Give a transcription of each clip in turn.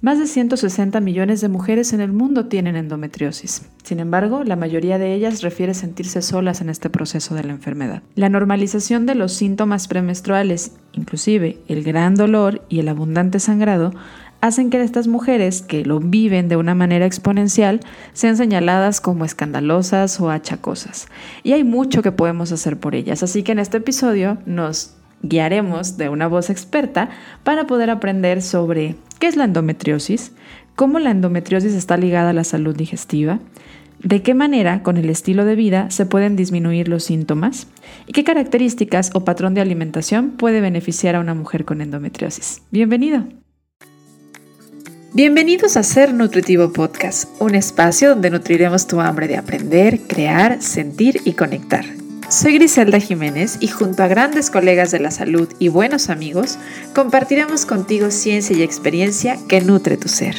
Más de 160 millones de mujeres en el mundo tienen endometriosis. Sin embargo, la mayoría de ellas refiere sentirse solas en este proceso de la enfermedad. La normalización de los síntomas premenstruales, inclusive el gran dolor y el abundante sangrado, hacen que estas mujeres que lo viven de una manera exponencial sean señaladas como escandalosas o achacosas. Y hay mucho que podemos hacer por ellas, así que en este episodio nos guiaremos de una voz experta para poder aprender sobre qué es la endometriosis, cómo la endometriosis está ligada a la salud digestiva, de qué manera con el estilo de vida se pueden disminuir los síntomas y qué características o patrón de alimentación puede beneficiar a una mujer con endometriosis. Bienvenido. Bienvenidos a Ser Nutritivo Podcast, un espacio donde nutriremos tu hambre de aprender, crear, sentir y conectar. Soy Griselda Jiménez y junto a grandes colegas de la salud y buenos amigos, compartiremos contigo ciencia y experiencia que nutre tu ser.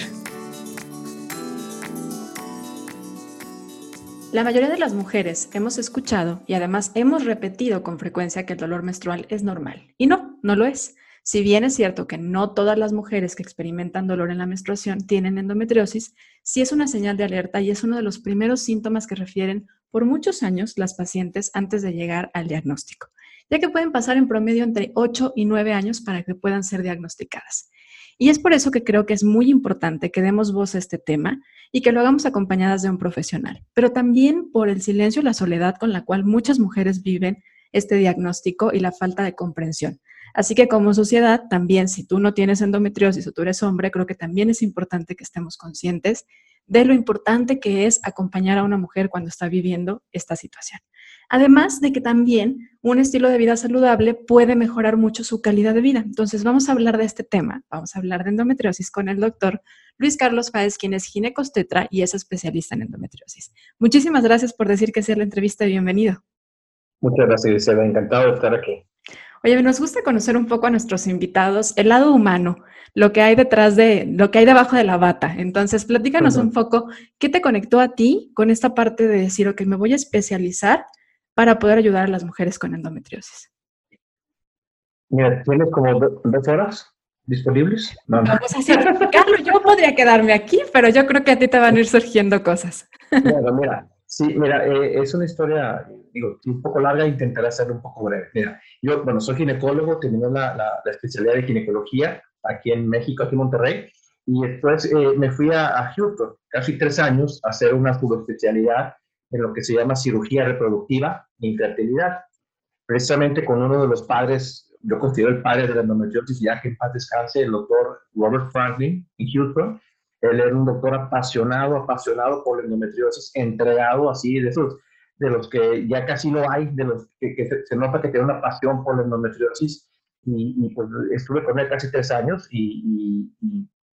La mayoría de las mujeres hemos escuchado y además hemos repetido con frecuencia que el dolor menstrual es normal. Y no, no lo es. Si bien es cierto que no todas las mujeres que experimentan dolor en la menstruación tienen endometriosis, sí es una señal de alerta y es uno de los primeros síntomas que refieren por muchos años las pacientes antes de llegar al diagnóstico, ya que pueden pasar en promedio entre 8 y 9 años para que puedan ser diagnosticadas. Y es por eso que creo que es muy importante que demos voz a este tema y que lo hagamos acompañadas de un profesional, pero también por el silencio y la soledad con la cual muchas mujeres viven este diagnóstico y la falta de comprensión. Así que como sociedad, también si tú no tienes endometriosis o tú eres hombre, creo que también es importante que estemos conscientes de lo importante que es acompañar a una mujer cuando está viviendo esta situación. Además de que también un estilo de vida saludable puede mejorar mucho su calidad de vida. Entonces vamos a hablar de este tema, vamos a hablar de endometriosis con el doctor Luis Carlos Páez, quien es ginecostetra y es especialista en endometriosis. Muchísimas gracias por decir que sea la entrevista y bienvenido. Muchas gracias. Encantado de estar aquí. Oye, nos gusta conocer un poco a nuestros invitados, el lado humano, lo que hay detrás de, lo que hay debajo de la bata. Entonces, platícanos un poco, ¿qué te conectó a ti con esta parte de decir, ok, me voy a especializar para poder ayudar a las mujeres con endometriosis? Mira, ¿tienes como dos horas disponibles? Vamos a simplificarlo. Yo podría quedarme aquí, pero yo creo que a ti te van a ir surgiendo cosas. Bueno, mira, sí, mira, eh, es una historia digo, un poco larga, intentaré hacerlo un poco breve. Mira, yo, bueno, soy ginecólogo, terminé la, la, especialidad de ginecología aquí en México, aquí en Monterrey, y después eh, me fui a, a, Houston, casi tres años, a hacer una subespecialidad en lo que se llama cirugía reproductiva e infertilidad, precisamente con uno de los padres, yo considero el padre de la endometriosis, ya que en paz descanse, el doctor Robert Franklin en Houston. Él era un doctor apasionado, apasionado por la endometriosis, entregado así de esos de los que ya casi no hay, de los que, se, nota que tiene una pasión por la endometriosis. Y, pues estuve con él casi tres años y,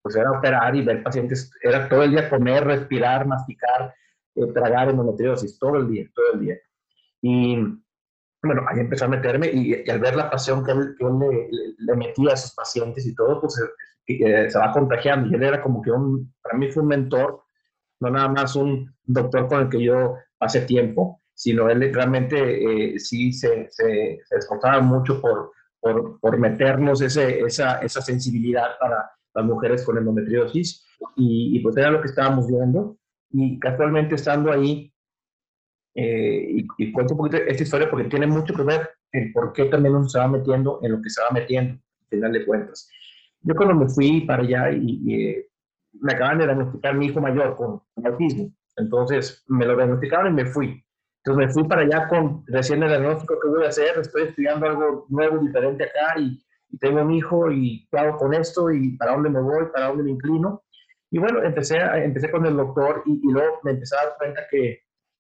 pues era operar y ver pacientes, era todo el día comer, respirar, masticar, eh, tragar endometriosis, todo el día, todo el día. Y bueno, ahí empezó a meterme y, al ver la pasión que él, le, metía a sus pacientes y todo, pues se va contagiando. Y él era como que un, para mí fue un mentor, no nada más un doctor con el que yo hace tiempo, sino él realmente eh, sí se, se, esforzaba mucho por, por, por meternos ese, esa, esa, sensibilidad para las mujeres con endometriosis y, y, pues era lo que estábamos viendo y casualmente estando ahí eh, y, cuento un poquito esta historia porque tiene mucho que ver en por qué también uno se va metiendo en lo que se va metiendo, al final de cuentas. Yo cuando me fui para allá y, eh, me acaban de diagnosticar mi hijo mayor con autismo, entonces me lo diagnosticaron y me fui. Entonces me fui para allá con recién el diagnóstico que voy a hacer, estoy estudiando algo nuevo, diferente acá y, tengo un hijo y qué hago con esto y para dónde me voy, para dónde me inclino. Y bueno, empecé, empecé con el doctor y, luego me empecé a dar cuenta que,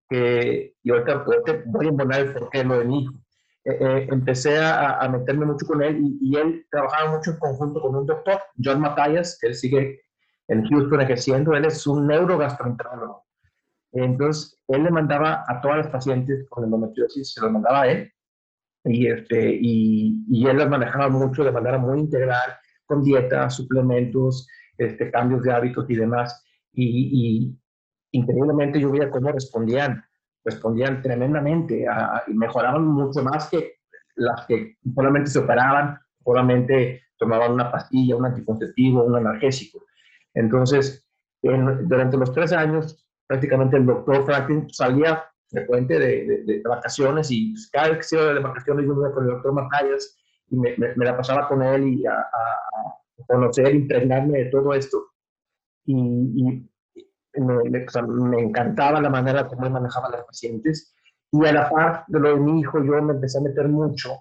que y ahorita, voy a embonar el porqué lo de mi hijo. Eh, eh, empecé a, a, meterme mucho con él y, y, él trabajaba mucho en conjunto con un doctor, John Matthias, que él sigue en Houston ejerciendo, él es un neurogastroenterólogo. Entonces, él le mandaba a todas las pacientes con endometriosis, se lo mandaba a él, y, este, y, y él las manejaba mucho de manera muy integral, con dieta, suplementos, este, cambios de hábitos y demás. Y, y increíblemente yo veía cómo respondían, respondían tremendamente y mejoraban mucho más que las que solamente se operaban, solamente tomaban una pastilla, un anticonceptivo, un analgésico. Entonces, durante los tres años, prácticamente el doctor Franklin salía frecuente de, de, vacaciones y cada vez que iba de vacaciones yo iba con el doctor Matallas y me, me, la pasaba con él y a, a, conocer, impregnarme de todo esto. Y, y me, me, encantaba la manera como él manejaba a los pacientes. Y a la par de lo de mi hijo, yo me empecé a meter mucho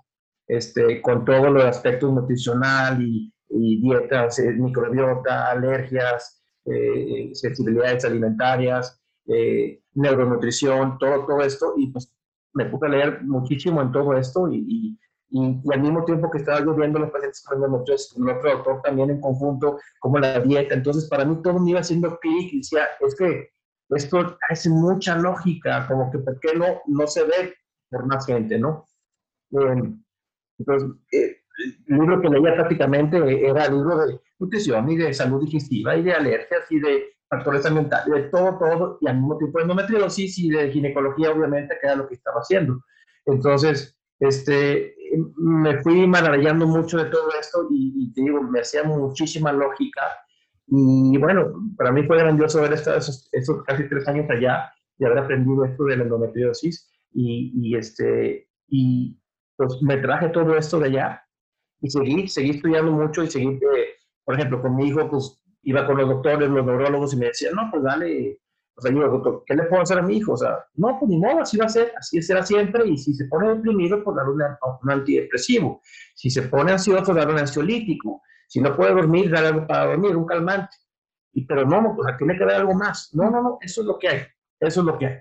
este, con todos los aspectos nutricional y, y dietas, eh, microbiota, alergias, eh, sensibilidades alimentarias, eh, neuronutrición, todo, todo esto, y pues me puse a leer muchísimo en todo esto y, y, y, al mismo tiempo que estaba yo viendo los pacientes con endometriosis, con otro doctor también en conjunto, como la dieta, entonces para mí todo me iba haciendo clic y decía, es que esto hace mucha lógica, como que por qué no, no se ve por más gente, ¿no? entonces, eh, el libro que leía prácticamente era el libro de nutrición y de salud digestiva y de alergias y de factores ambientales, de todo, todo, y al mismo tiempo de endometriosis y de ginecología, obviamente, que era lo que estaba haciendo. Entonces, este, me fui maravillando mucho de todo esto y, te digo, me hacía muchísima lógica. Y bueno, para mí fue grandioso haber estado esos, esos casi tres años allá y haber aprendido esto de la endometriosis. Y, y, este, y pues me traje todo esto de allá y seguí, seguí estudiando mucho y seguí, eh, por ejemplo, con mi hijo, pues iba con los doctores, los neurólogos y me decían, no, pues dale, o sea, yo, doctor, ¿qué le puedo hacer a mi hijo? O sea, no, pues ni modo, así va a ser, así será siempre, y si se pone deprimido, pues darle un, antidepresivo. Si se pone ansioso, darle un ansiolítico. Si no puede dormir, darle algo para dormir, un calmante. Y, pero no, pues tiene que haber algo más. No, no, no, eso es lo que hay, eso es lo que hay.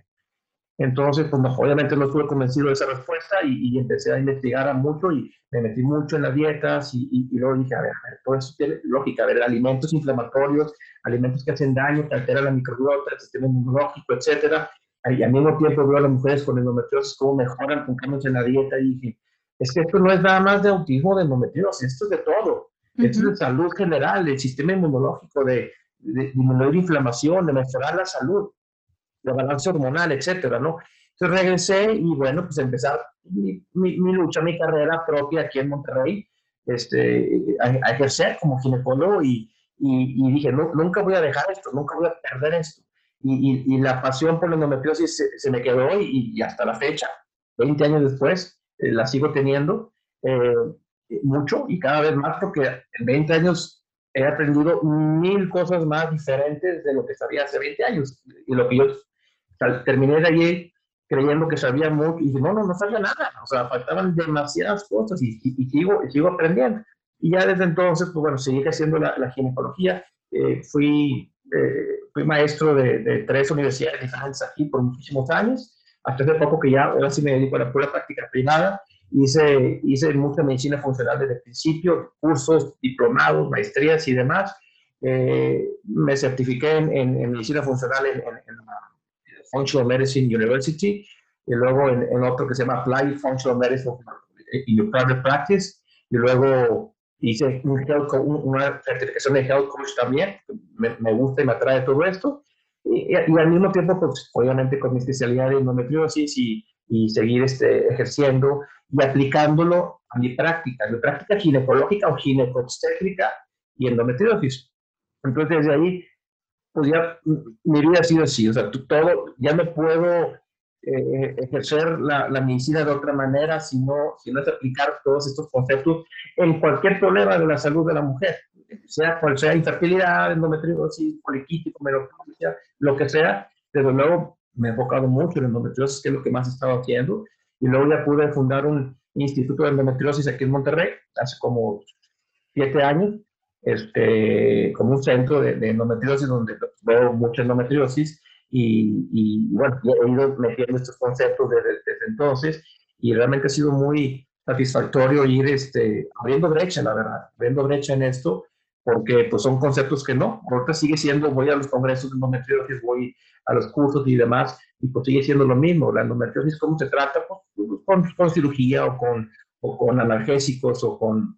Entonces, pues obviamente no estuve convencido de esa respuesta y, empecé a investigar mucho y me metí mucho en las dietas y, luego dije, a ver, todo eso tiene lógica, a ver, alimentos inflamatorios, alimentos que hacen daño, que alteran la microbiota, el sistema inmunológico, etcétera. Y al mismo tiempo veo a las mujeres con endometriosis cómo mejoran con cambios en la dieta y dije, es que esto no es nada más de autismo, de endometriosis, esto es de todo. Esto es de salud general, del sistema inmunológico, de, de disminuir inflamación, de mejorar la salud la balance hormonal, etcétera, ¿no? Entonces regresé y bueno, pues empezar mi, mi, lucha, mi carrera propia aquí en Monterrey, este, a, ejercer como ginecólogo y, y, dije, no, nunca voy a dejar esto, nunca voy a perder esto. Y, y la pasión por la endometriosis se, se me quedó y, hasta la fecha, 20 años después, eh, la sigo teniendo eh, mucho y cada vez más porque en 20 años he aprendido mil cosas más diferentes de lo que sabía hace 20 años y lo que yo terminé de allí creyendo que sabía mucho y no, no, no sabía nada, o sea, faltaban demasiadas cosas y, y, sigo, sigo aprendiendo. Y ya desde entonces, pues bueno, seguí haciendo la, la ginecología, eh, fui, eh, fui maestro de, de, tres universidades diferentes aquí por muchísimos años, hasta hace poco que ya ahora sí me dedico a la pura práctica privada, hice, hice mucha medicina funcional desde el principio, cursos, diplomados, maestrías y demás. Eh, me certifiqué en, en, medicina funcional en, en la Functional Medicine University, y luego en, otro que se llama Applied Functional Medicine in Your Private Practice, y luego hice una certificación de Health Coach también, me, me, gusta y me atrae todo esto, y, al mismo tiempo, pues, obviamente con mi especialidad en endometriosis y, y seguir este, ejerciendo y aplicándolo a mi práctica, mi práctica ginecológica o ginecobstétrica y endometriosis. Entonces, desde ahí pues ya mi vida ha sido así, o sea, todo, ya no puedo eh, ejercer la, la, medicina de otra manera si no, si no es aplicar todos estos conceptos en cualquier problema de la salud de la mujer, sea cual sea infertilidad, endometriosis, poliquítico, menopausia, lo que sea. Desde luego me he enfocado mucho en endometriosis, que es lo que más he estado haciendo, y luego ya pude fundar un instituto de endometriosis aquí en Monterrey hace como siete años, este, como un centro de, endometriosis donde veo mucha endometriosis y, y, bueno, he ido metiendo estos conceptos desde, entonces y realmente ha sido muy satisfactorio ir este, abriendo brecha, la verdad, abriendo brecha en esto, porque pues son conceptos que no, ahorita sigue siendo, voy a los congresos de endometriosis, voy a los cursos y demás, y pues sigue siendo lo mismo, la endometriosis, ¿cómo se trata? Pues, con, con cirugía o con, o con analgésicos o con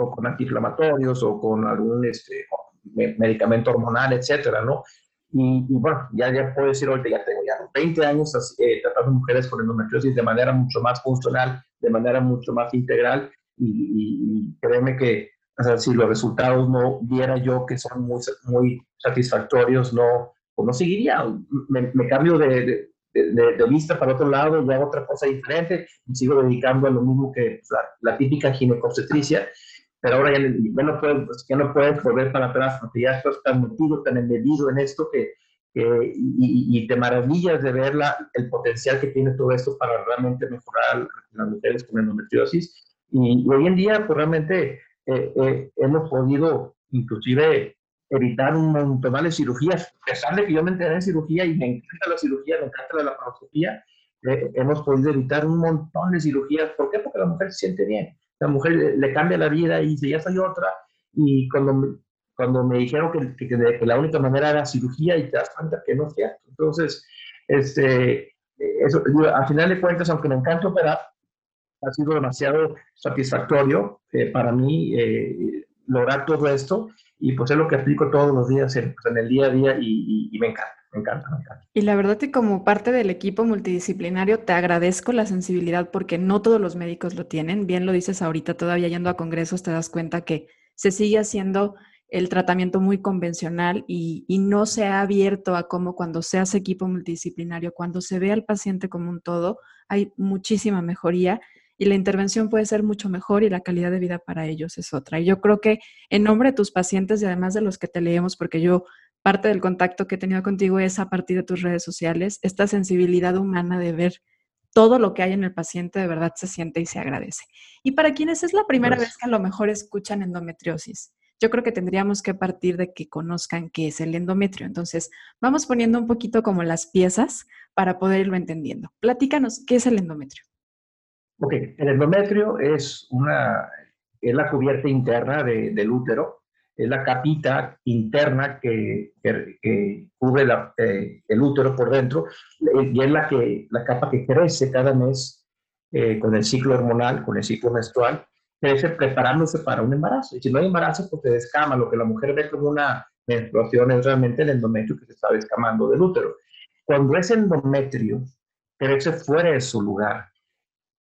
o con antiinflamatorios o con algún este, medicamento hormonal, etcétera, ¿no? Y, bueno, ya, ya puedo decir ahorita, ya tengo ya 20 años eh, tratando mujeres con endometriosis de manera mucho más funcional, de manera mucho más integral y, créeme que o sea, si los resultados no viera yo que son muy, muy satisfactorios, no, pues no seguiría. Me, me cambio de, de, de, vista para otro lado, ya otra cosa diferente y sigo dedicando a lo mismo que pues, la, típica ginecobstetricia, pero ahora ya, ya, no puedes, pues, ya no puedes volver para atrás porque ya estás tan metido, tan embebido en esto que, que y, y, te maravillas de ver la, el potencial que tiene todo esto para realmente mejorar las mujeres con endometriosis. Y, y hoy en día, pues realmente eh, eh, hemos podido inclusive evitar un montón de cirugías. A pesar de que yo me enteré en cirugía y me encanta la cirugía, me encanta la laparoscopía, eh, hemos podido evitar un montón de cirugías. ¿Por qué? Porque la mujer se siente bien. La mujer le, cambia la vida y dice, ya soy otra. Y cuando me, cuando me dijeron que, que, la única manera era cirugía y te das cuenta que no es cierto. Entonces, este, eso, al final de cuentas, aunque me encanta operar, ha sido demasiado satisfactorio eh, para mí eh, lograr todo esto y pues es lo que aplico todos los días en, pues, en el día a día y, me encanta. Me encanta, me encanta. Y la verdad que como parte del equipo multidisciplinario te agradezco la sensibilidad porque no todos los médicos lo tienen. Bien lo dices ahorita, todavía yendo a congresos te das cuenta que se sigue haciendo el tratamiento muy convencional y, y, no se ha abierto a cómo cuando se hace equipo multidisciplinario, cuando se ve al paciente como un todo, hay muchísima mejoría y la intervención puede ser mucho mejor y la calidad de vida para ellos es otra. Y yo creo que en nombre de tus pacientes y además de los que te leemos, porque yo parte del contacto que he tenido contigo es a partir de tus redes sociales, esta sensibilidad humana de ver todo lo que hay en el paciente de verdad se siente y se agradece. Y para quienes es la primera pues vez que a lo mejor escuchan endometriosis, yo creo que tendríamos que partir de que conozcan qué es el endometrio. Entonces, vamos poniendo un poquito como las piezas para poder irlo entendiendo. Platícanos, ¿qué es el endometrio? Ok, el endometrio es, una, es la cubierta interna del útero, es la capita interna que, que, cubre eh, el útero por dentro y es la, que, la capa que crece cada mes eh, con el ciclo hormonal, con el ciclo menstrual, crece preparándose para un embarazo. Y si no hay embarazo, pues se descama. Lo que la mujer ve como una menstruación es realmente el endometrio que se está descamando del útero. Cuando ese endometrio crece fuera de su lugar,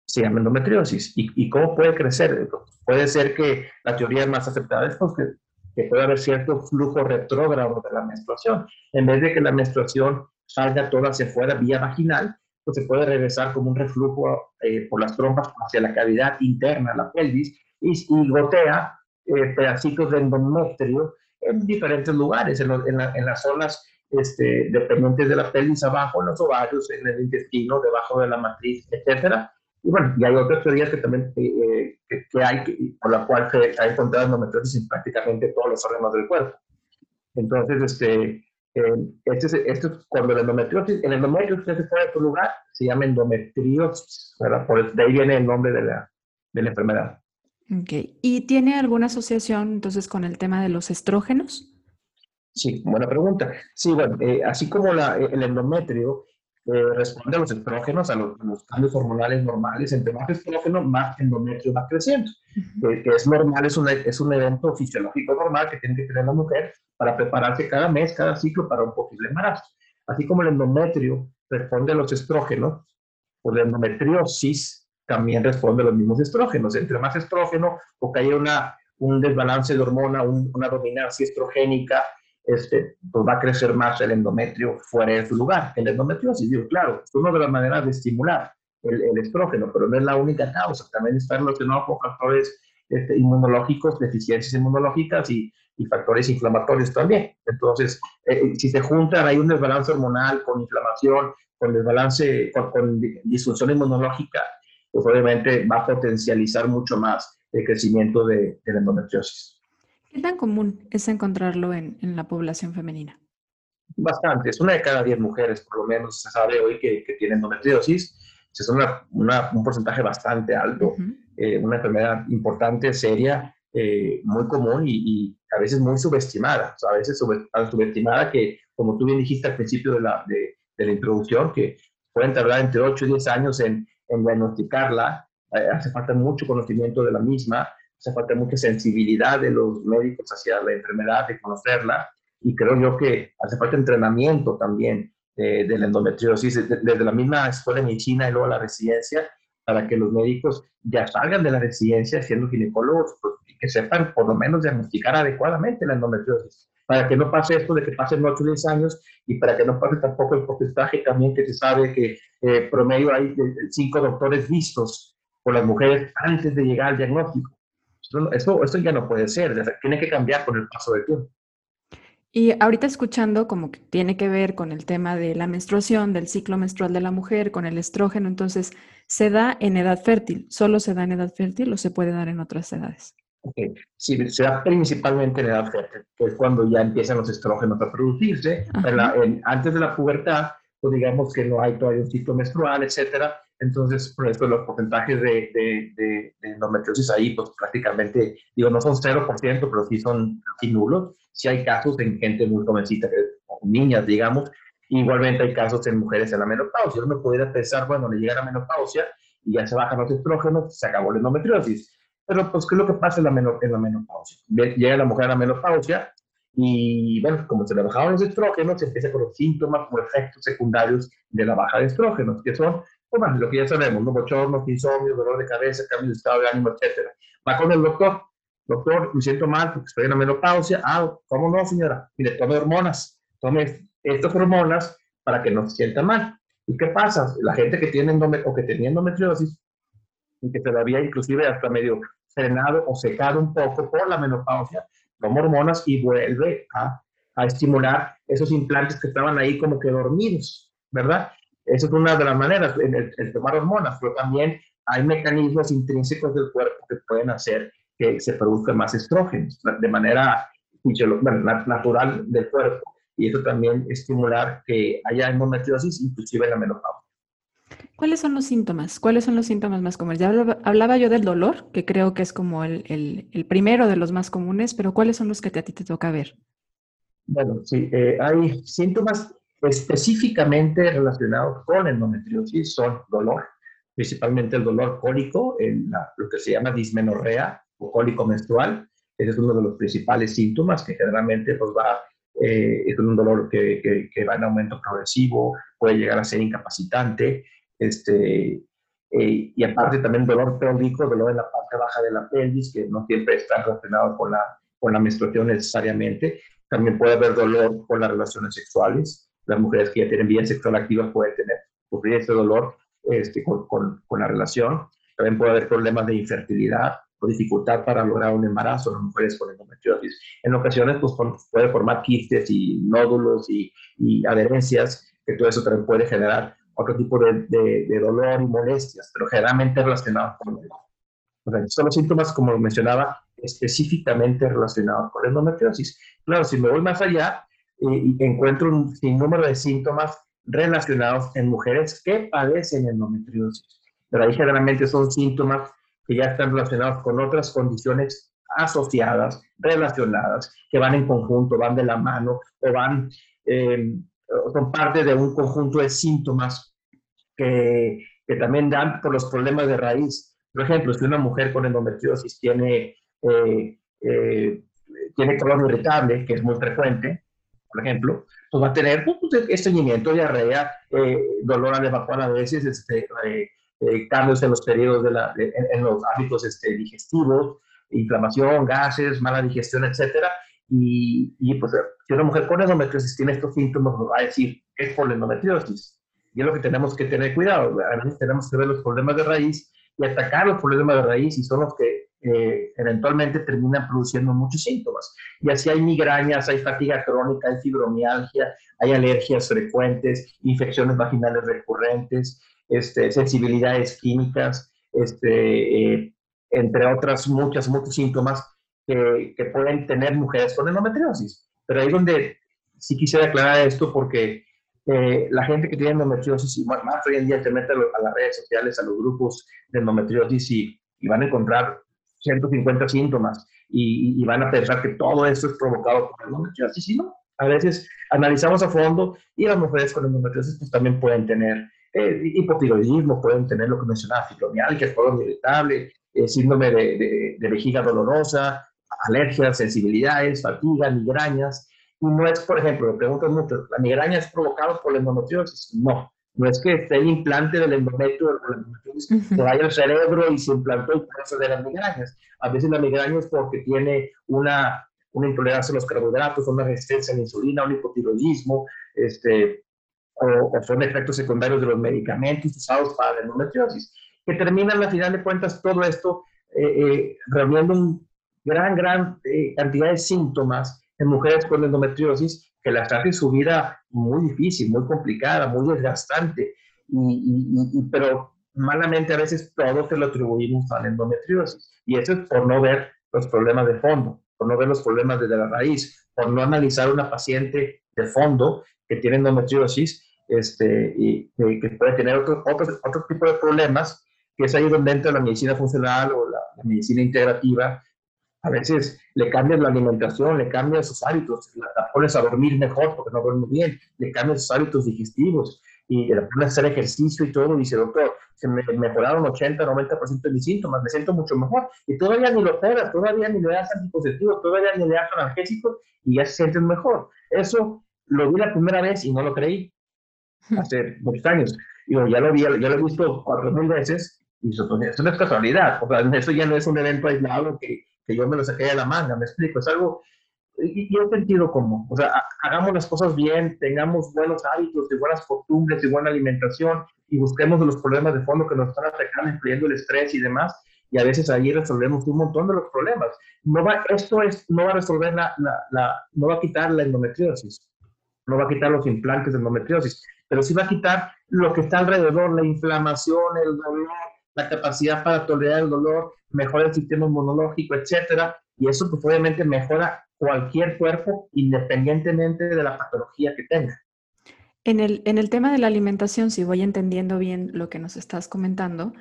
se llama endometriosis. ¿Y, cómo puede crecer? Puede ser que la teoría más aceptada es pues, que, puede haber cierto flujo retrógrado de la menstruación. En vez de que la menstruación salga toda hacia afuera vía vaginal, pues se puede regresar como un reflujo eh, por las trompas hacia la cavidad interna, la pelvis, y, gotea eh, pedacitos de endometrio en diferentes lugares, en, en, las zonas este, dependientes de la pelvis abajo, en los ovarios, en el intestino, debajo de la matriz, etcétera, y bueno, y hay otras teorías que también eh, que, hay, por la cual se ha encontrado endometriosis en prácticamente todos los órganos del cuerpo. Entonces, este, eh, este, este, cuando el endometriosis, el endometrio que se fuera de su lugar, se llama endometriosis, ¿verdad? Por, de ahí viene el nombre de la, de la enfermedad. Ok. ¿Y tiene alguna asociación entonces con el tema de los estrógenos? Sí, buena pregunta. Sí, bueno, eh, así como la, el endometrio eh, responde a los estrógenos, a los, cambios hormonales normales. Entre más estrógeno, más endometrio va creciendo. que, es normal, es, es un evento fisiológico normal que tiene que tener la mujer para prepararse cada mes, cada ciclo para un posible embarazo. Así como el endometrio responde a los estrógenos, pues la endometriosis también responde a los mismos estrógenos. Entre más estrógeno, porque hay una, un desbalance de hormona, una dominancia estrogénica, este, pues va a crecer más el endometrio fuera de su lugar. El endometriosis, digo, claro, es una de las maneras de estimular el, el, estrógeno, pero no es la única causa. También está relacionado con factores este, inmunológicos, deficiencias inmunológicas y, y, factores inflamatorios también. Entonces, eh, si se juntan, hay un desbalance hormonal con inflamación, con desbalance, con, con disfunción inmunológica, pues obviamente va a potencializar mucho más el crecimiento de, de la endometriosis. ¿Qué tan común es encontrarlo en, en, la población femenina? Bastante, es una de cada diez mujeres, por lo menos se sabe hoy que, que tienen endometriosis. Es una, una, un porcentaje bastante alto, eh, una enfermedad importante, seria, eh, muy común y, y, a veces muy subestimada. O sea, a veces subestimada que, como tú bien dijiste al principio de la, de, de la introducción, que pueden tardar entre 8 y 10 años en, en diagnosticarla. Eh, hace falta mucho conocimiento de la misma hace falta mucha sensibilidad de los médicos hacia la enfermedad, de conocerla, y creo yo que hace falta entrenamiento también eh, de la endometriosis, desde, la misma escuela en China y luego la residencia, para que los médicos ya salgan de la residencia siendo ginecólogos pues, y que sepan por lo menos diagnosticar adecuadamente la endometriosis. Para que no pase esto de que pasen 8 o 10 años y para que no pase tampoco el porcentaje también que se sabe que eh, promedio hay 5 doctores vistos por las mujeres antes de llegar al diagnóstico. Eso, eso, ya no puede ser, tiene que cambiar con el paso del tiempo. Y ahorita escuchando como que tiene que ver con el tema de la menstruación, del ciclo menstrual de la mujer, con el estrógeno, entonces, ¿se da en edad fértil? ¿Solo se da en edad fértil o se puede dar en otras edades? Okay. Sí, se da principalmente en edad fértil, que es cuando ya empiezan los estrógenos a producirse. antes de la pubertad, pues digamos que no hay todavía un ciclo menstrual, etcétera. Entonces, por eso los porcentajes de, de, de, endometriosis ahí, pues prácticamente, digo, no son 0%, pero sí son casi nulos si hay casos en gente muy jovencita, niñas, digamos, igualmente hay casos en mujeres en la menopausia. Uno pudiera pensar, bueno, le llega la menopausia y ya se bajan los estrógenos, se acabó la endometriosis. Pero, pues, ¿qué es lo que pasa en la, en la menopausia? Llega la mujer a la menopausia y, bueno, como se le bajaron los estrógenos, se empieza con los síntomas o efectos secundarios de la baja de estrógenos, que son, bueno, pues, lo que ya sabemos, ¿no? bochornos, insomnio, dolor de cabeza, cambio de estado de ánimo, etc. Va con el doctor doctor, me siento mal porque estoy en la menopausia. Ah, ¿cómo no, señora? Mire, tome hormonas, tome estas hormonas para que no se sienta mal. ¿Y qué pasa? La gente que tiene o que tenía endometriosis y que había inclusive hasta medio frenado o secado un poco por la menopausia, toma hormonas y vuelve a, a estimular esos implantes que estaban ahí como que dormidos, ¿verdad? Esa es una de las maneras, el, el tomar hormonas, pero también hay mecanismos intrínsecos del cuerpo que pueden hacer que se produzca más estrógenos de manera natural del cuerpo. Y eso también estimular que haya endometriosis, inclusive en la menopausia. ¿Cuáles son los síntomas? ¿Cuáles son los síntomas más comunes? Ya hablaba, yo del dolor, que creo que es como el, el, el, primero de los más comunes, pero ¿cuáles son los que a ti te toca ver? Bueno, sí, eh, hay síntomas específicamente relacionados con endometriosis, son dolor, principalmente el dolor cólico, lo que se llama dismenorrea, o cólico menstrual. Ese es uno de los principales síntomas que generalmente pues, va, eh, es un dolor que, que, va en aumento progresivo, puede llegar a ser incapacitante. Este, eh, y aparte también dolor pélvico, dolor en la parte baja de la pelvis, que no siempre está relacionado con la, con la menstruación necesariamente. También puede haber dolor con las relaciones sexuales. Las mujeres que ya tienen vida sexual activa pueden tener, sufrir ese dolor este, con, con, con, la relación. También puede haber problemas de infertilidad, o dificultad para lograr un embarazo en las mujeres con endometriosis. En ocasiones pues, puede formar quistes y nódulos y, y, adherencias, que todo eso también puede generar otro tipo de, de, dolor y molestias, pero generalmente relacionados con el o sea, son los síntomas, como mencionaba, específicamente relacionados con la endometriosis. Claro, si me voy más allá, eh, encuentro un sinnúmero de síntomas relacionados en mujeres que padecen endometriosis. Pero ahí generalmente son síntomas que ya están relacionados con otras condiciones asociadas, relacionadas, que van en conjunto, van de la mano o van, eh, son parte de un conjunto de síntomas que, que, también dan por los problemas de raíz. Por ejemplo, si una mujer con endometriosis tiene, eh, eh, tiene colon irritable, que es muy frecuente, por ejemplo, pues va a tener pues, estreñimiento, diarrea, dolor al evacuar a veces, este, eh, cambios en los periodos de la, en, los hábitos este, digestivos, inflamación, gases, mala digestión, etcétera. Y, y, pues si una mujer con endometriosis tiene estos síntomas, nos va a decir es por la endometriosis. Y es lo que tenemos que tener cuidado. A veces tenemos que ver los problemas de raíz y atacar los problemas de raíz y son los que eh, eventualmente terminan produciendo muchos síntomas. Y así hay migrañas, hay fatiga crónica, hay fibromialgia, hay alergias frecuentes, infecciones vaginales recurrentes, este, sensibilidades químicas, este, eh, entre otras muchas, muchos síntomas que, que, pueden tener mujeres con endometriosis. Pero ahí donde sí quisiera aclarar esto porque eh, la gente que tiene endometriosis, y más hoy en día te mete a, las redes sociales, a los grupos de endometriosis y, y van a encontrar 150 síntomas y, van a pensar que todo esto es provocado por endometriosis. Y no, a veces analizamos a fondo y las mujeres con endometriosis pues, también pueden tener eh, hipotiroidismo, pueden tener lo que mencionaba, fibromialgia, colon irritable, eh, síndrome de, de, vejiga dolorosa, alergias, sensibilidades, fatiga, migrañas. Y no es, por ejemplo, me preguntan mucho, ¿la migraña es provocada por la endometriosis? No, No es que esté el implante del endometrio, se vaya al cerebro y se implantó y por de las migrañas. A veces la migraña es porque tiene una, una intolerancia a los carbohidratos, una resistencia a la insulina, un hipotiroidismo, este, o, son efectos secundarios de los medicamentos usados para la endometriosis, que terminan al final de cuentas todo esto eh, eh, reuniendo una gran, gran eh, cantidad de síntomas en mujeres con endometriosis que las hace su vida muy difícil, muy complicada, muy desgastante, y, pero malamente a veces todo se lo atribuimos a la endometriosis. Y eso es por no ver los problemas de fondo, por no ver los problemas desde la raíz, por no analizar una paciente de fondo que tiene endometriosis este, y que puede tener otro, otro, otro tipo de problemas, que es ahí donde entra la medicina funcional o la, medicina integrativa. A veces le cambias la alimentación, le cambias sus hábitos, la, pones a dormir mejor porque no duerme bien, le cambias sus hábitos digestivos y le pones a hacer ejercicio y todo. Y dice, doctor, se me mejoraron 80, 90% de mis síntomas, me siento mucho mejor. Y todavía ni lo operas, todavía ni le das anticonceptivos, todavía ni le das analgésicos y ya se sienten mejor. Eso lo vi la primera vez y no lo creí hace muchos años. Digo, ya lo vi, ya lo he visto cuatro mil veces y eso, no es casualidad. O sea, eso ya no es un evento aislado que, que yo me lo saqué de la manga, me explico. Es algo, y yo sentido como, o sea, hagamos las cosas bien, tengamos buenos hábitos, y buenas costumbres, y buena alimentación, y busquemos los problemas de fondo que nos están afectando, incluyendo el estrés y demás, y a veces ahí resolvemos un montón de los problemas. No va, esto es, no va a resolver la, la, la, no va a quitar la endometriosis, no va a quitar los implantes de endometriosis, pero sí va a quitar lo que está alrededor, la inflamación, el dolor, la capacidad para tolerar el dolor, mejora el sistema inmunológico, etcétera, y eso pues obviamente mejora cualquier cuerpo independientemente de la patología que tenga. En el, en el tema de la alimentación, si voy entendiendo bien lo que nos estás comentando,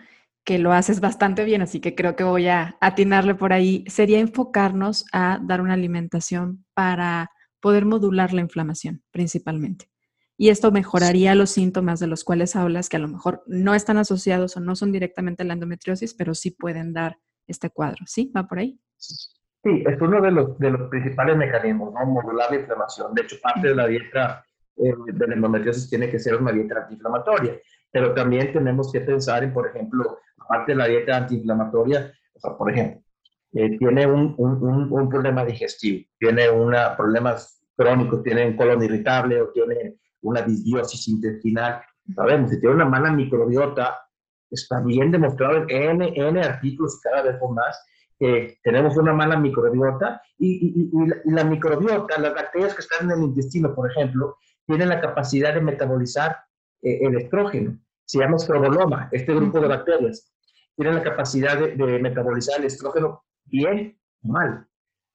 que lo haces bastante bien, así que creo que voy a atinarle por ahí, sería enfocarnos a dar una alimentación para poder modular la inflamación principalmente. Y esto mejoraría los síntomas de los cuales hablas, que a lo mejor no están asociados o no son directamente a la endometriosis, pero sí pueden dar este cuadro. ¿Sí? ¿Va por ahí? Sí, es uno de los, de los principales mecanismos, ¿no? Modular la inflamación. De hecho, parte de la dieta eh, de la endometriosis tiene que ser una dieta antiinflamatoria. Pero también tenemos que pensar en, por ejemplo, aparte de la dieta antiinflamatoria, o sea, por ejemplo, eh, tiene un, un, un, problema digestivo, tiene una, problemas crónicos, tiene un colon irritable o tiene una disbiosis intestinal. Sabemos, si tiene una mala microbiota, está bien demostrado en N, N artículos y cada vez más que tenemos una mala microbiota y, la, microbiota, las bacterias que están en el intestino, por ejemplo, tienen la capacidad de metabolizar eh, el estrógeno. Se llama estroboloma, este grupo de bacterias. Tienen la capacidad de, metabolizar el estrógeno bien o mal.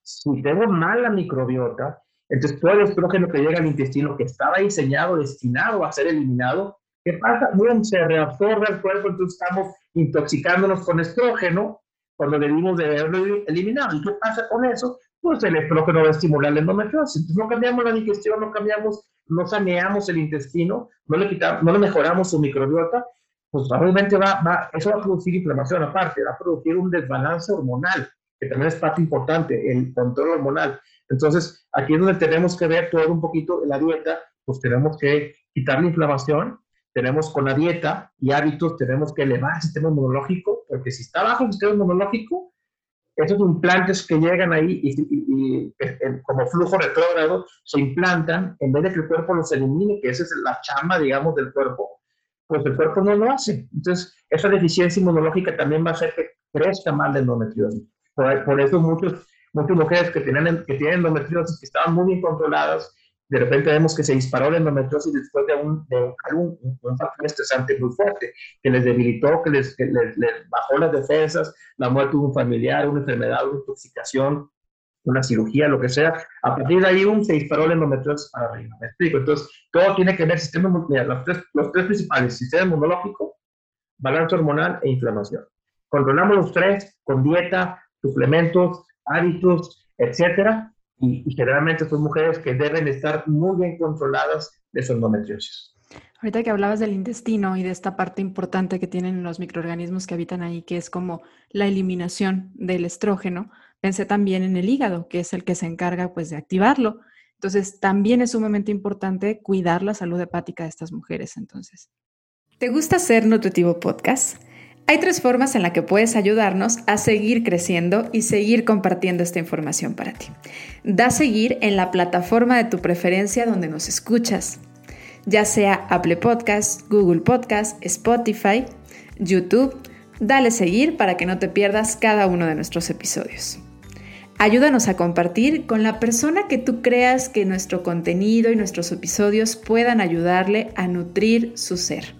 Si tengo mala microbiota, entonces todo el estrógeno que llega al intestino, que estaba diseñado, destinado a ser eliminado, ¿qué pasa? Bueno, se reabsorbe al cuerpo, entonces estamos intoxicándonos con estrógeno cuando debimos de haberlo eliminado. ¿Y qué pasa con eso? Pues el estrógeno va a estimular la endometriosis. Entonces no cambiamos la digestión, no cambiamos, no saneamos el intestino, no le, quitamos, no le mejoramos su microbiota, pues probablemente va, va, eso va a producir inflamación aparte, va a producir un desbalance hormonal, que también es parte importante, el control hormonal. Entonces, aquí es donde tenemos que ver todo un poquito la dieta, pues tenemos que quitar la inflamación, tenemos con la dieta y hábitos, tenemos que elevar el sistema inmunológico, porque si está bajo el sistema inmunológico, esos implantes que llegan ahí y, como flujo retrógrado se implantan, en vez de que el cuerpo los elimine, que esa es la chamba, digamos, del cuerpo, pues el cuerpo no lo hace. Entonces, esa deficiencia inmunológica también va a hacer que crezca mal la endometriosis. Por, por eso muchos, muchas mujeres que tienen, que tienen endometriosis, que estaban muy bien controladas, de repente vemos que se disparó la endometriosis después de un, de un, un, factor estresante muy fuerte, que les debilitó, que les, les, bajó las defensas, la muerte de un familiar, una enfermedad, una intoxicación, una cirugía, lo que sea. A partir de ahí un, se disparó la endometriosis para arriba. ¿Me explico? Entonces, todo tiene que ver, sistema, mira, los, tres, los tres principales, sistema inmunológico, balance hormonal e inflamación. Controlamos los tres con dieta, suplementos, hábitos, etcétera, y, generalmente son mujeres que deben estar muy bien controladas de su endometriosis. Ahorita que hablabas del intestino y de esta parte importante que tienen los microorganismos que habitan ahí, que es como la eliminación del estrógeno, pensé también en el hígado, que es el que se encarga pues de activarlo. Entonces, también es sumamente importante cuidar la salud hepática de estas mujeres, entonces. ¿Te gusta ser Nutritivo Podcast? Hay tres formas en las que puedes ayudarnos a seguir creciendo y seguir compartiendo esta información para ti. Da seguir en la plataforma de tu preferencia donde nos escuchas, ya sea Apple Podcast, Google Podcast, Spotify, YouTube. Dale seguir para que no te pierdas cada uno de nuestros episodios. Ayúdanos a compartir con la persona que tú creas que nuestro contenido y nuestros episodios puedan ayudarle a nutrir su ser.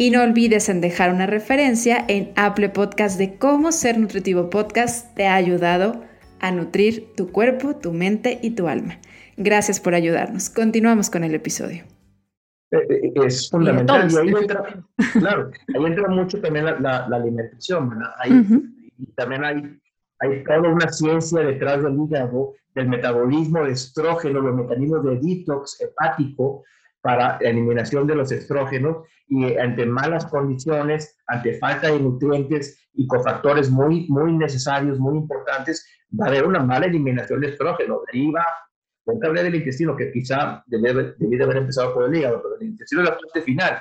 Y no olvides en dejar una referencia en Apple Podcast de cómo Ser Nutritivo Podcast te ha ayudado a nutrir tu cuerpo, tu mente y tu alma. Gracias por ayudarnos. Continuamos con el episodio. Eh, eh, es fundamental. Y, ahí entra, claro, ahí entra mucho también la, alimentación, ¿verdad? Y también hay, hay toda una ciencia detrás del hígado, del metabolismo de estrógeno, los mecanismos de detox hepático, para la eliminación de los estrógenos y ante malas condiciones, ante falta de nutrientes y cofactores muy, muy necesarios, muy importantes, va a haber una mala eliminación de estrógeno. Deriva, porque hablé del intestino, que quizá debí, de haber empezado por el hígado, pero el intestino es la parte final.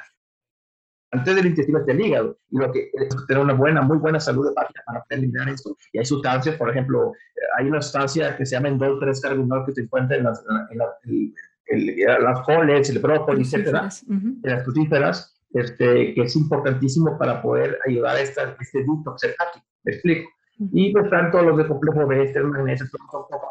Antes del intestino está el hígado, y lo que es tener una buena, muy buena salud hepática para poder eliminar esto. Y hay sustancias, por ejemplo, hay una sustancia que se llama endol 3 carbinol que se encuentra en, las, en la, el, las coles, el brócoli, etcétera, las frutíferas, este, que es importantísimo para poder ayudar a esta, este detox hepático. ¿Me explico? Y pues tanto los de complejo B, este, magnesio,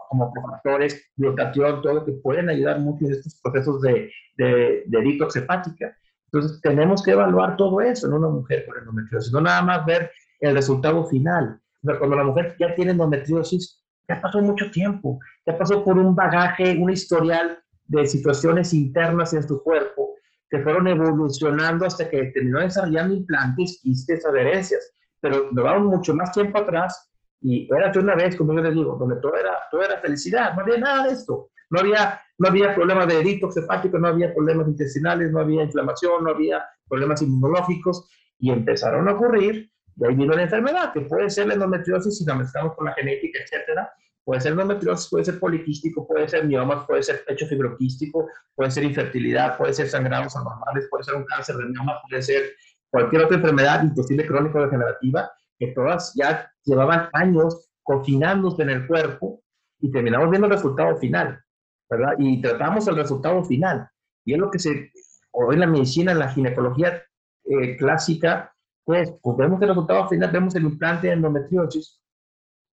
como cofactores, glutatión, todo lo que pueden ayudar mucho en estos procesos de, de, de detox hepática. Entonces tenemos que evaluar todo eso en una mujer con endometriosis, no nada más ver el resultado final. cuando la mujer ya tiene endometriosis, ya pasó mucho tiempo, ya pasó por un bagaje, un historial de situaciones internas en su cuerpo que fueron evolucionando hasta que terminó desarrollando implantes, quistes, adherencias. Pero vamos mucho más tiempo atrás y era una vez, como yo les digo, donde todo era, todo era felicidad, no había nada de esto. No había, no había problemas de hepático, no había problemas intestinales, no había inflamación, no había problemas inmunológicos y empezaron a ocurrir. Y ahí vino la enfermedad, que puede ser la endometriosis si la mezclamos con la genética, etcétera, Puede ser endometriosis, puede ser poliquístico, puede ser miomas, puede ser pecho fibroquístico, puede ser infertilidad, puede ser sangrados anormales, puede ser un cáncer de mioma, puede ser cualquier otra enfermedad, inclusive crónico-degenerativa, que todas ya llevaban años confinándose en el cuerpo y terminamos viendo el resultado final, ¿verdad? Y tratamos el resultado final. Y es lo que se, hoy en la medicina, en la ginecología eh, clásica, pues, pues vemos el resultado final, vemos el implante de endometriosis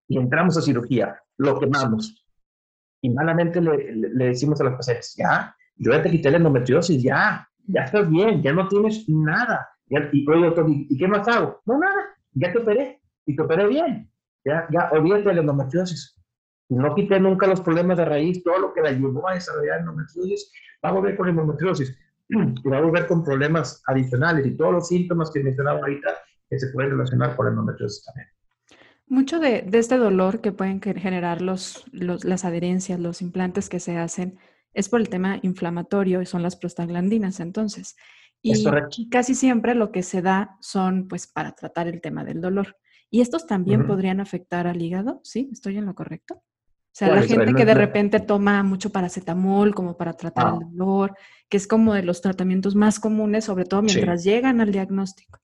y entramos a cirugía lo quemamos. Y malamente le, le, decimos a las pacientes, ya, yo ya te quité la endometriosis, ya, ya estás bien, ya no tienes nada. y, oye, doctor, ¿y, qué más hago? No, nada, ya te operé, y te operé bien. Ya, ya, olvídate de la endometriosis. No quité nunca los problemas de raíz, todo lo que la llevó a desarrollar endometriosis, va a volver con endometriosis. Y va a volver con problemas adicionales y todos los síntomas que mencionaba ahorita que se pueden relacionar con la endometriosis también. Mucho de, este dolor que pueden generar los, las adherencias, los implantes que se hacen, es por el tema inflamatorio y son las prostaglandinas, entonces. Y casi siempre lo que se da son, pues, para tratar el tema del dolor. ¿Y estos también podrían afectar al hígado? ¿Sí? ¿Estoy en lo correcto? O sea, la gente que de repente toma mucho paracetamol como para tratar el ah. dolor, que es como de los tratamientos más comunes, sobre todo mientras llegan al diagnóstico.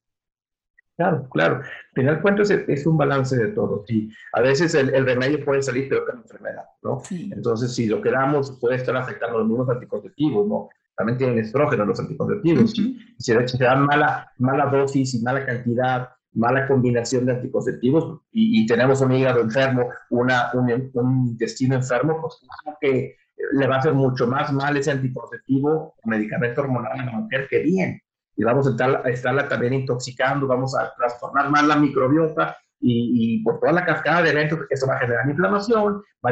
Claro, claro. Al final cuentas es, un balance de todo. Y a veces el, remedio puede salir peor que la enfermedad, ¿no? Entonces, si lo que damos puede estar afectando los mismos anticonceptivos, ¿no? También tienen estrógeno los anticonceptivos. Si se dan mala, mala dosis y mala cantidad, mala combinación de anticonceptivos y, tenemos un hígado enfermo, una, un, un intestino enfermo, pues que le va a hacer mucho más mal ese anticonceptivo medicamento hormonal a la mujer que bien y vamos a, estarla también intoxicando, vamos a transformar más la microbiota y, por toda la cascada de eventos, eso va a generar inflamación, va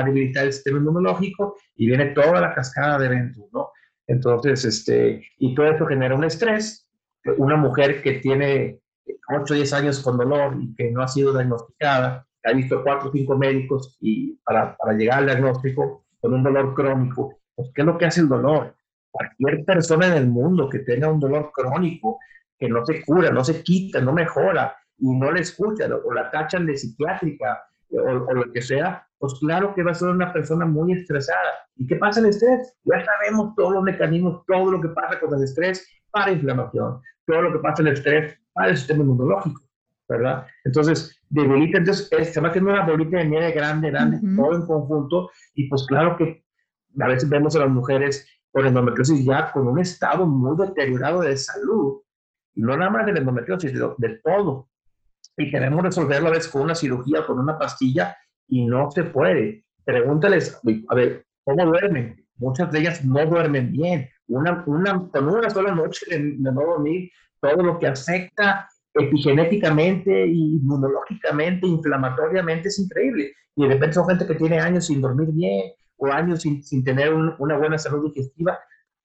a, debilitar el sistema inmunológico y viene toda la cascada de eventos, ¿no? Entonces, este, y todo eso genera un estrés. Una mujer que tiene 8 o 10 años con dolor y que no ha sido diagnosticada, ha visto 4 o 5 médicos y para, para llegar al diagnóstico con un dolor crónico, pues, ¿qué es lo que hace el dolor? Cualquier persona en el mundo que tenga un dolor crónico, que no se cura, no se quita, no mejora, y no le escuchan o la tachan de psiquiátrica o, lo que sea, pues claro que va a ser una persona muy estresada. ¿Y qué pasa el estrés? Ya sabemos todos los mecanismos, todo lo que pasa con el estrés para inflamación, todo lo que pasa en el estrés para el sistema inmunológico, ¿verdad? Entonces, debilita, entonces se va haciendo una bolita de nieve grande, grande, todo en conjunto, y pues claro que a veces vemos a las mujeres con endometriosis ya con un estado muy deteriorado de salud, no nada más de endometriosis, de, de todo. Y queremos resolverlo a veces con una cirugía, con una pastilla, y no se puede. Pregúntales, a ver, ¿cómo duermen? Muchas de ellas no duermen bien. Una, una, con una sola noche de, de no dormir, todo lo que afecta epigenéticamente, inmunológicamente, inflamatoriamente, es increíble. Y de repente son gente que tiene años sin dormir bien o años sin, sin tener una buena salud digestiva.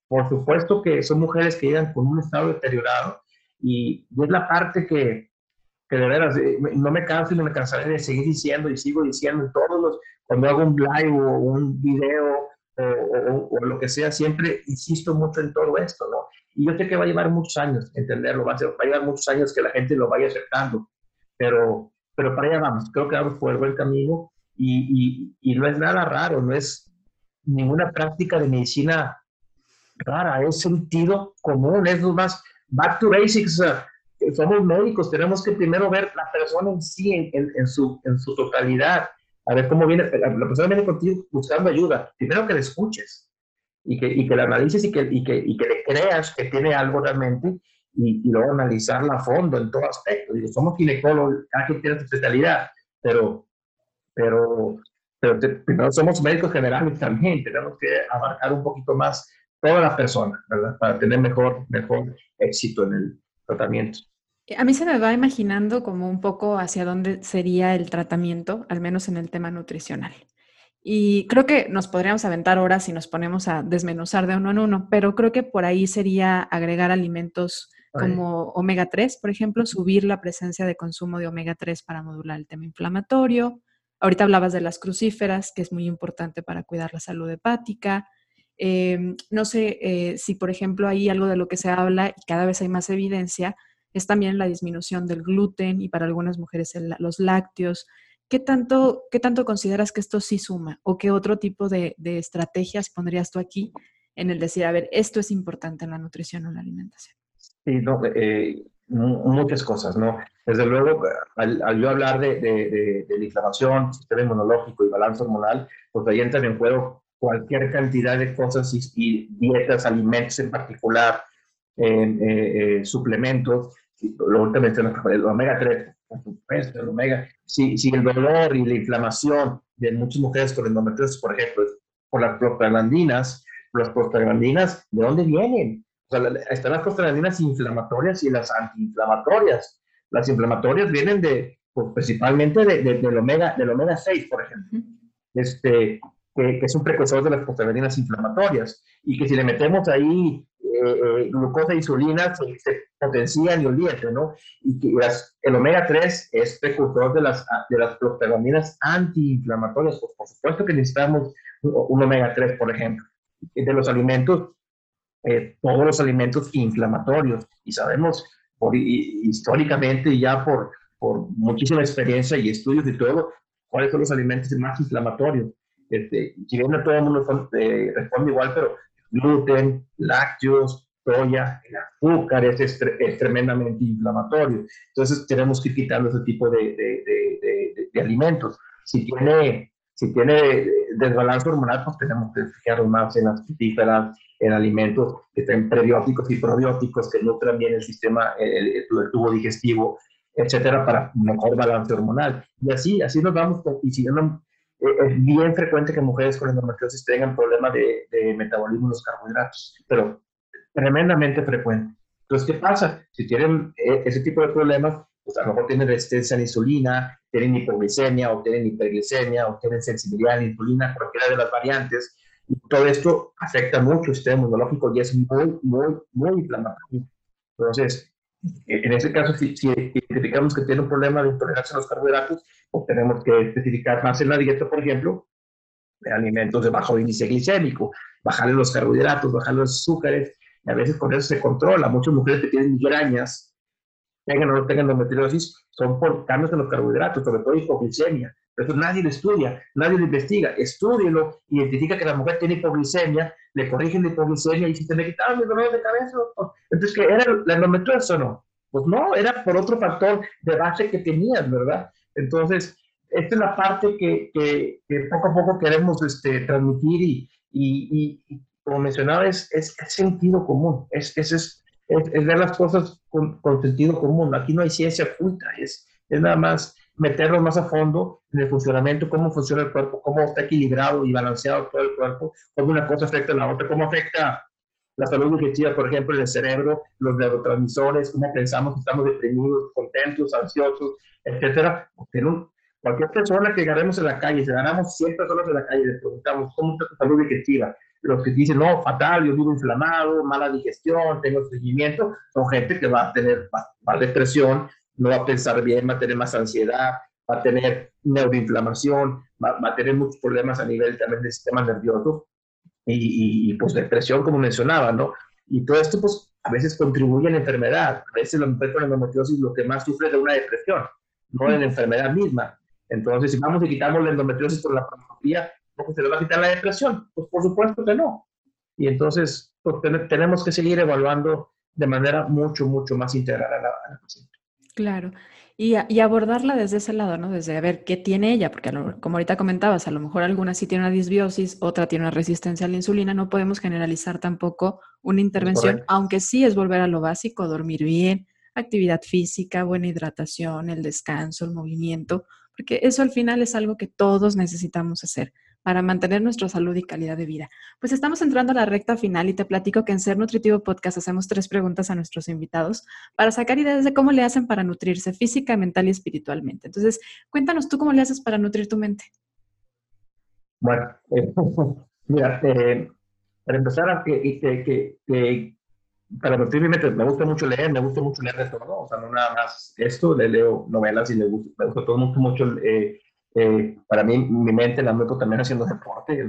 Por supuesto que son mujeres que llegan con un estado deteriorado y, es la parte que, que de veras eh, no me canso y no me cansaré de seguir diciendo y sigo diciendo todos los, cuando hago un live o un video o, o, lo que sea, siempre insisto mucho en todo esto, ¿no? Y yo sé que va a llevar muchos años entenderlo, va a, ser, va a llevar muchos años que la gente lo vaya aceptando, pero, pero para allá vamos, creo que vamos por el buen camino y, y, y no es nada raro, no es ninguna práctica de medicina rara, es sentido común, es más, back to basics, somos médicos, tenemos que primero ver la persona en sí, en, en, su, en su totalidad, a ver cómo viene, la persona viene contigo buscando ayuda, primero que le escuches y que, y que la analices y que, y, que, y que le creas que tiene algo realmente y, luego analizarla a fondo en todo aspecto. Digo, somos ginecólogos, cada quien tiene su especialidad, pero, pero, pero primero somos médicos generales también, tenemos que abarcar un poquito más toda la persona, ¿verdad? Para tener mejor, mejor éxito en el tratamiento. A mí se me va imaginando como un poco hacia dónde sería el tratamiento, al menos en el tema nutricional. Y creo que nos podríamos aventar horas si nos ponemos a desmenuzar de uno en uno, pero creo que por ahí sería agregar alimentos como omega 3, por ejemplo, subir la presencia de consumo de omega 3 para modular el tema inflamatorio. Ahorita hablabas de las crucíferas, que es muy importante para cuidar la salud hepática. Eh, no sé eh, si, por ejemplo, hay algo de lo que se habla y cada vez hay más evidencia, es también la disminución del gluten y para algunas mujeres los lácteos. ¿Qué tanto, ¿Qué tanto consideras que esto sí suma? ¿O qué otro tipo de, estrategias pondrías tú aquí en el decir, a ver, esto es importante en la nutrición o la alimentación? Sí, no, eh, muchas cosas, ¿no? Desde luego, al, al yo hablar de, de, de, la inflamación, sistema inmunológico y balance hormonal, pues ahí entra en juego cualquier cantidad de cosas y, y dietas, alimentos en particular, eh, eh, suplementos, lo mencionas, el omega 3, por supuesto, el omega, si, si el dolor y la inflamación de muchas mujeres con endometriosis, por ejemplo, por las prostaglandinas, las prostaglandinas, ¿de dónde vienen? O sea, están las prostaglandinas inflamatorias y las antiinflamatorias. Las inflamatorias vienen de, pues, principalmente de, de, del, omega, del omega 6, por ejemplo, este, que, que, es un precursor de las prostaglandinas inflamatorias. Y que si le metemos ahí eh, eh, glucosa e insulina se, se potencian y olvídate, ¿no? Y que las, el omega 3 es precursor de las, de las prostaglandinas antiinflamatorias. Pues por supuesto que necesitamos un, un omega 3, por ejemplo. De los alimentos, eh, todos los alimentos inflamatorios. Y sabemos por, y, históricamente y ya por, por muchísima experiencia y estudios y todo, cuáles son los alimentos más inflamatorios. Este, si bien no todo el mundo eh, responde igual, pero gluten, lácteos, soya, el azúcar es, es, tremendamente inflamatorio. Entonces tenemos que quitar ese tipo de, de, de, de, alimentos. Si tiene, si tiene desbalance hormonal, pues tenemos que fijarnos más en las frutíferas, en alimentos que estén prebióticos y probióticos, que nutran bien el sistema, el, el, el tubo digestivo, etcétera, para mejor balance hormonal. Y así, así nos vamos, y si no, es bien frecuente que mujeres con endometriosis tengan problemas de, de metabolismo de los carbohidratos, pero tremendamente frecuente. Entonces, ¿qué pasa? Si tienen eh, ese tipo de problemas, pues a lo mejor tienen resistencia a la insulina, tienen hipoglicemia o tienen hiperglicemia o tienen sensibilidad a la insulina, cualquiera de las variantes. Y todo esto afecta mucho el sistema inmunológico y es muy, muy, muy inflamatorio. Entonces, en ese caso, si, si, identificamos que tiene un problema de intolerancia a los carbohidratos, pues tenemos que especificar más en la dieta, por ejemplo, de alimentos de bajo índice glicémico, bajarle los carbohidratos, bajarle los azúcares, y a veces con eso se controla. Muchas mujeres que tienen migrañas, tengan o no tengan endometriosis, son por cambios en los carbohidratos, sobre todo hipoglicemia. Pero eso nadie lo estudia, nadie lo investiga. Estúdielo, identifica que la mujer tiene hipoglicemia, le corrigen la hipoglicemia y si te le quitaron el dolor de cabeza. Entonces, ¿qué era la endometriosis o no? Pues no, era por otro factor de base que tenías, ¿verdad? Entonces, esta es la parte que, que, poco a poco queremos este, transmitir y, y, y, como mencionaba, es, es, sentido común, es, es, es, ver las cosas con, con, sentido común. Aquí no hay ciencia oculta, es, es nada más meternos más a fondo en el funcionamiento, cómo funciona el cuerpo, cómo está equilibrado y balanceado todo el cuerpo, cómo una cosa afecta a la otra, cómo afecta la salud digestiva, por ejemplo, en el cerebro, los neurotransmisores, cómo pensamos que estamos deprimidos, contentos, ansiosos, etcétera. cualquier persona que agarremos en la calle, si agarramos 100 personas en la calle les preguntamos cómo está tu salud digestiva, los que dicen, no, fatal, yo vivo inflamado, mala digestión, tengo seguimiento, son gente que va a tener más depresión, no va a pensar bien, va a tener más ansiedad, va a tener neuroinflamación, va, va a tener muchos problemas a nivel también del sistema nervioso y, y, pues depresión, como mencionaba, ¿no? Y todo esto, pues, a veces contribuye a la enfermedad. A veces la mujer con endometriosis lo que más sufre es de una depresión, no de la enfermedad misma. Entonces, si vamos y quitamos la endometriosis por la pornografía, ¿cómo se le va a quitar la depresión? Pues por supuesto que no. Y entonces, pues, tenemos que seguir evaluando de manera mucho, mucho más integral a la, a la paciente. Claro. Y, abordarla desde ese lado, ¿no? Desde a ver qué tiene ella, porque como ahorita comentabas, a lo mejor alguna sí tiene una disbiosis, otra tiene una resistencia a la insulina, no podemos generalizar tampoco una intervención, aunque sí es volver a lo básico, dormir bien, actividad física, buena hidratación, el descanso, el movimiento, porque eso al final es algo que todos necesitamos hacer para mantener nuestra salud y calidad de vida. Pues estamos entrando a la recta final y te platico que en Ser Nutritivo Podcast hacemos tres preguntas a nuestros invitados para sacar ideas de cómo le hacen para nutrirse física, mental y espiritualmente. Entonces, cuéntanos tú cómo le haces para nutrir tu mente. Bueno, eh, mira, eh, para empezar, que, para nutrir mi mente, me gusta mucho leer, me gusta mucho leer de todo, o sea, no nada más esto, le leo novelas y me gusta, me gusta todo mucho, mucho eh, eh, para mí, mi mente la meto también haciendo deporte,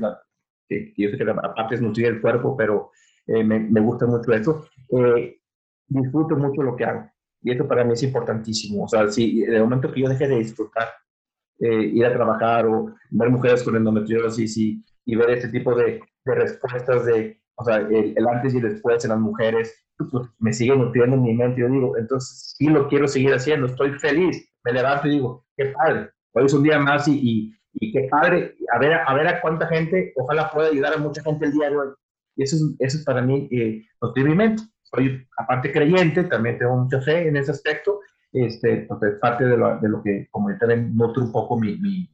que, yo sé que aparte es nutrir el cuerpo, pero eh, me, me, gusta mucho eso. Eh, disfruto mucho lo que hago. Y esto para mí es importantísimo. O sea, si el momento que yo deje de disfrutar, ir a trabajar o ver mujeres con endometriosis y, y ver este tipo de, de respuestas de, o sea, el, el, antes y después en las mujeres, pues, me sigue nutriendo en mi mente. Yo digo, entonces sí lo quiero seguir haciendo, estoy feliz. Me levanto y digo, qué padre, hoy es un día más y, y, qué padre, a ver, a ver a cuánta gente, ojalá pueda ayudar a mucha gente el día de hoy. Y eso es, eso es para mí eh, mente Soy, aparte creyente, también tengo mucha fe en ese aspecto, este, pues es parte de lo, de lo que, como yo también nutro un poco mi, mi,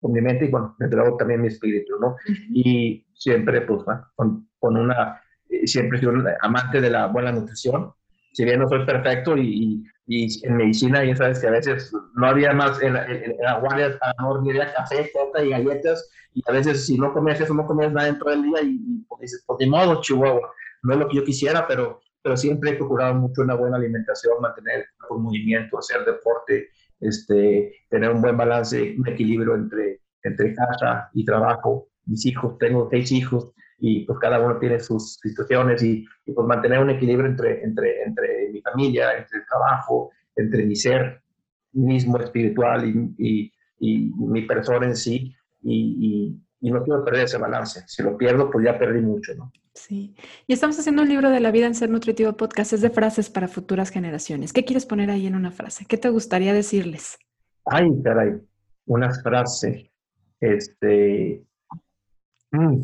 con mi mente y bueno, desde luego también mi espíritu, ¿no? Y siempre, pues, con, con una, eh, siempre soy un amante de la buena nutrición, si bien no soy perfecto y, y, en medicina ya sabes que a veces no había más en, en, en la guardia, no había café, coca y galletas y a veces si no comías eso no comías nada dentro del día y, y pues dices, pues de modo, Chihuahua, no es lo que yo quisiera, pero, pero siempre he procurado mucho una buena alimentación, mantener el movimiento, hacer deporte, este, tener un buen balance, un equilibrio entre, entre casa y trabajo. Mis hijos, tengo seis hijos, y pues cada uno tiene sus situaciones y, pues mantener un equilibrio entre, entre, entre mi familia, entre el trabajo, entre mi ser mismo espiritual y, y, mi persona en sí y, no quiero perder ese balance. Si lo pierdo, pues ya perdí mucho, ¿no? Sí. Y estamos haciendo un libro de la vida en Ser Nutritivo Podcast, es de frases para futuras generaciones. ¿Qué quieres poner ahí en una frase? ¿Qué te gustaría decirles? Ay, caray, una frase. Este. Mm,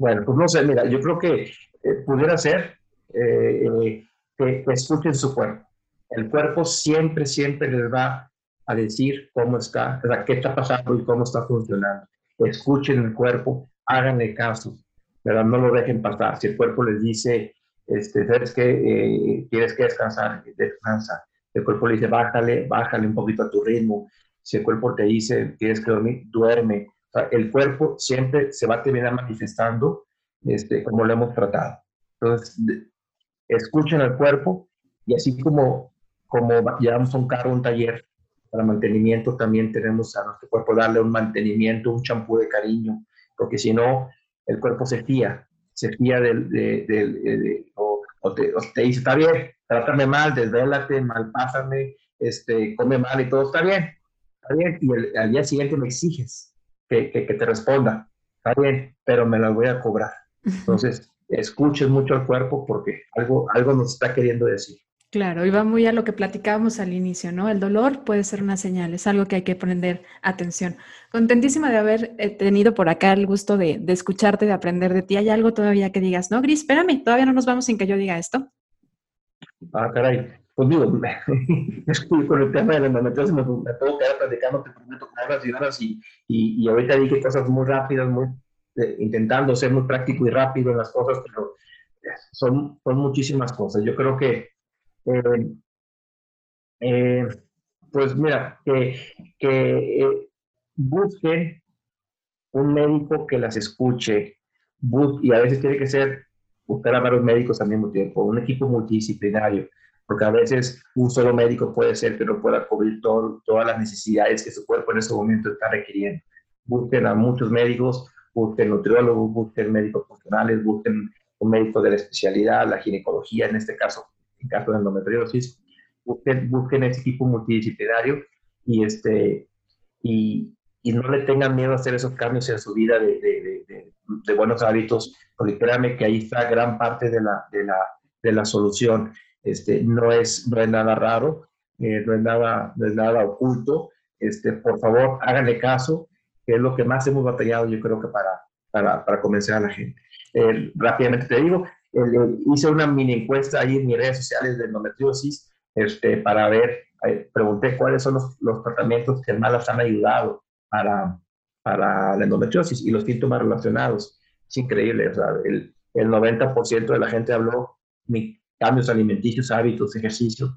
bueno, pues no sé, mira, yo creo que eh, pudiera ser eh, eh, que, escuchen su cuerpo. El cuerpo siempre, siempre les va a decir cómo está, o sea, qué está pasando y cómo está funcionando. Escuchen el cuerpo, háganle caso, ¿verdad? No lo dejen pasar. Si el cuerpo les dice, este, ¿sabes qué? ¿Quieres que descansar? Descansa. El cuerpo le dice, bájale, bájale un poquito a tu ritmo. Si el cuerpo te dice, tienes que dormir, duerme el cuerpo siempre se va a terminar manifestando este, como lo hemos tratado. Entonces, escuchen al cuerpo y así como, como llevamos un carro, un taller para mantenimiento, también tenemos a nuestro cuerpo darle un mantenimiento, un champú de cariño, porque si no, el cuerpo se fía, se fía del, de, o, te, dice, está bien, trátame mal, desvélate, malpásame, este, come mal y todo está bien, está bien, y al día siguiente me exiges que, que, que te responda, está bien, pero me las voy a cobrar. Entonces, escuches mucho al cuerpo porque algo, algo nos está queriendo decir. Claro, y va muy a lo que platicábamos al inicio, ¿no? El dolor puede ser una señal, es algo que hay que poner atención. Contentísima de haber eh, tenido por acá el gusto de, de, escucharte, de aprender de ti. ¿Hay algo todavía que digas, no, Gris, espérame, todavía no nos vamos sin que yo diga esto? Ah, caray. Pues digo, con el tema de la endometriosis me, me puedo quedar platicando, te prometo, horas y horas y, y, y ahorita dije cosas muy rápidas, muy, eh, intentando ser muy práctico y rápido en las cosas, pero son, son muchísimas cosas. Yo creo que eh, eh, pues mira, que, que eh, busquen un médico que las escuche, y a veces tiene que ser buscar a varios médicos al mismo tiempo, un equipo multidisciplinario, porque a veces un solo médico puede ser que no pueda cubrir todo, todas las necesidades que su cuerpo en ese momento está requiriendo. Busquen a muchos médicos, busquen nutriólogos, busquen médicos funcionales, busquen un médico de la especialidad, la ginecología en este caso, en caso de endometriosis, busquen, busquen ese equipo multidisciplinario y, este, y, y, no le tengan miedo a hacer esos cambios en su vida de, de, de, de buenos hábitos, porque créanme que ahí está gran parte de la, la, la solución. Este, no, es, no es nada raro, eh, no, es nada, no es nada oculto. Este, por favor, háganle caso, que es lo que más hemos batallado, yo creo que para, para, para convencer a la gente. Eh, rápidamente te digo, hice una mini encuesta ahí en mis redes sociales de endometriosis este, para ver, eh, pregunté cuáles son los, los, tratamientos que más las han ayudado para, para la endometriosis y los síntomas relacionados. Es increíble, o sea, el, el 90% de la gente habló de cambios alimenticios, hábitos, ejercicio.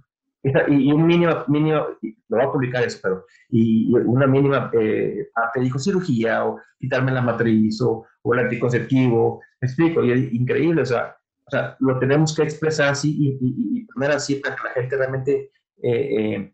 Y, un mínimo, mínimo, lo voy a publicar eso, pero, y, una mínima eh, parte dijo cirugía o quitarme la matriz o, o el anticonceptivo. Me explico, y es increíble, o sea, o sea, lo tenemos que expresar así y, y, y poner así para que la gente realmente eh, eh,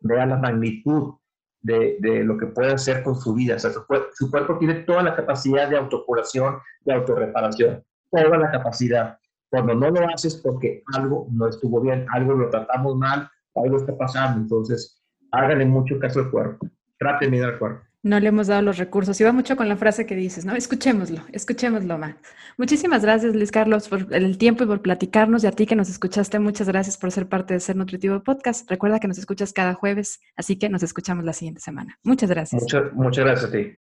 vea la magnitud de, de, lo que puede hacer con su vida. O sea, su, su, cuerpo tiene toda la capacidad de autocuración, de autorreparación, toda la capacidad. Cuando no lo haces porque algo no estuvo bien, algo lo tratamos mal, algo está pasando. Entonces, háganle mucho caso al cuerpo. Traten bien al cuerpo no le hemos dado los recursos. Y va mucho con la frase que dices, ¿no? Escuchémoslo, escuchémoslo más. Muchísimas gracias, Luis Carlos, por el tiempo y por platicarnos. Y a ti que nos escuchaste, muchas gracias por ser parte de Ser Nutritivo Podcast. Recuerda que nos escuchas cada jueves, así que nos escuchamos la siguiente semana. Muchas gracias. Muchas, muchas gracias a ti.